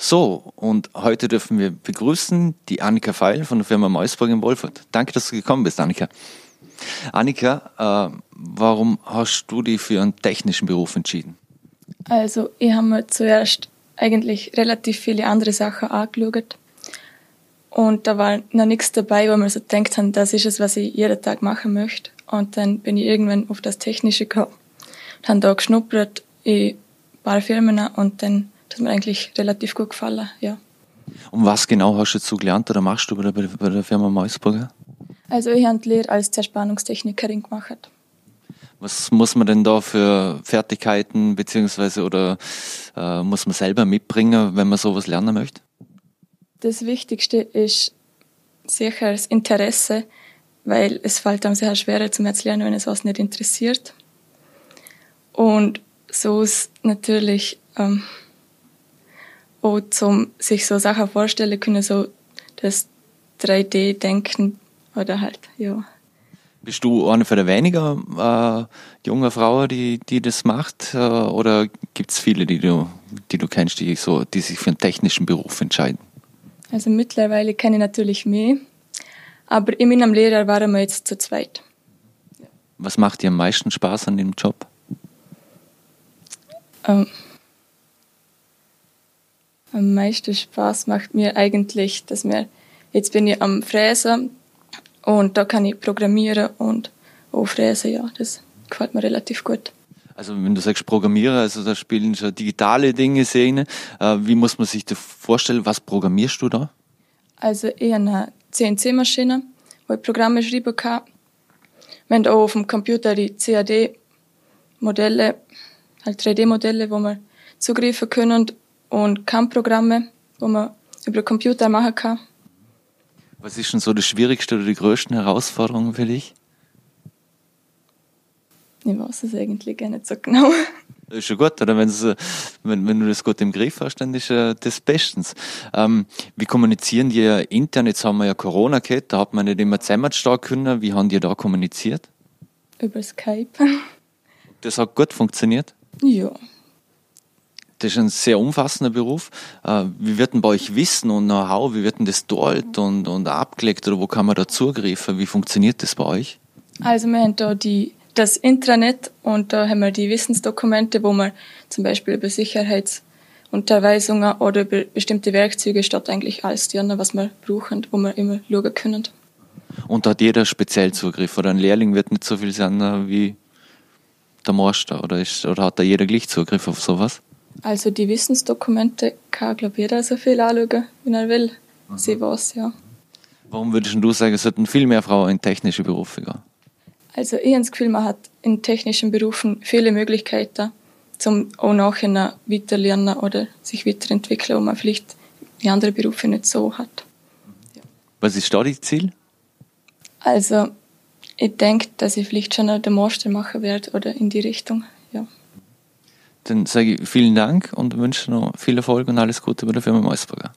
So, und heute dürfen wir begrüßen die Annika Feil von der Firma Meusburg in Wolfurt. Danke, dass du gekommen bist, Annika. Annika, äh, warum hast du dich für einen technischen Beruf entschieden? Also, ich habe mir zuerst eigentlich relativ viele andere Sachen angeschaut. Und da war noch nichts dabei, wo man so denkt haben, das ist es, was ich jeden Tag machen möchte. Und dann bin ich irgendwann auf das Technische gekommen und habe da geschnuppert in ein paar Firmen und dann hat mir eigentlich relativ gut gefallen, ja. Und was genau hast du dazu gelernt oder machst du bei der, bei der Firma Meusburger? Also ich habe die Lehre als Zerspannungstechnikerin gemacht. Was muss man denn da für Fertigkeiten beziehungsweise oder äh, muss man selber mitbringen, wenn man sowas lernen möchte? Das Wichtigste ist sicher das Interesse, weil es fällt einem sehr schwer zu lernen, wenn es was nicht interessiert. Und so ist natürlich ähm, auch zum sich so Sachen vorstellen können, so das 3D-Denken oder halt, ja. Bist du eine von der weniger äh, jungen Frauen, die, die das macht? Äh, oder gibt es viele, die du, die du kennst, die, so, die sich für einen technischen Beruf entscheiden? Also mittlerweile kenne ich natürlich mehr. Aber in meinem Lehrer waren wir jetzt zu zweit. Was macht dir am meisten Spaß an dem Job? Ähm, am meisten Spaß macht mir eigentlich, dass mir, jetzt bin ich am Fräsen und da kann ich programmieren und auch fräsen, ja, das gefällt mir relativ gut. Also wenn du sagst Programmieren, also da spielen schon digitale Dinge Szene. Äh, wie muss man sich das vorstellen? Was programmierst du da? Also eher eine CNC-Maschine, wo ich Programme schreiben kann. Wir haben auch auf dem Computer die CAD-Modelle, halt 3D-Modelle, wo wir zugreifen können und CAM-Programme, wo man über den Computer machen kann. Was ist denn so das Schwierigste oder die größten Herausforderungen für dich? Ich weiß es eigentlich gar nicht so genau. Das ist schon gut, oder? Wenn's, wenn, wenn du das gut im Griff hast, dann ist äh, das bestens. Ähm, wie kommunizieren die intern? Jetzt haben wir ja Corona gehabt, da hat man nicht immer zusammenstehen können. Wie haben die da kommuniziert? Über Skype. Das hat gut funktioniert? Ja. Das ist ein sehr umfassender Beruf. Äh, wie wird denn bei euch Wissen und Know-how, wie wird denn das dort und, und abgelegt oder wo kann man da zugreifen? Wie funktioniert das bei euch? Also wir haben da die das Intranet und da haben wir die Wissensdokumente, wo wir zum Beispiel über Sicherheitsunterweisungen oder über bestimmte Werkzeuge statt eigentlich alles lernen, was wir brauchen, wo wir immer schauen können. Und da hat jeder speziell Zugriff oder ein Lehrling wird nicht so viel sein äh, wie der Meister oder, ist, oder hat da jeder gleich Zugriff auf sowas? Also die Wissensdokumente kann, glaube ich, jeder so viel anschauen, wie er will. Mhm. Sie weiß, ja. Warum würdest du sagen, es sollten viel mehr Frauen in technische Berufe gehen? Also ich habe das Gefühl, man hat in technischen Berufen viele Möglichkeiten, zum auch nachher weiterlernen oder sich weiterentwickeln, wo man vielleicht in anderen Berufen nicht so hat. Ja. Was ist da dein Ziel? Also ich denke, dass ich vielleicht schon den Master machen werde oder in die Richtung. Dann sage ich vielen Dank und wünsche noch viel Erfolg und alles Gute bei der Firma Meusburger.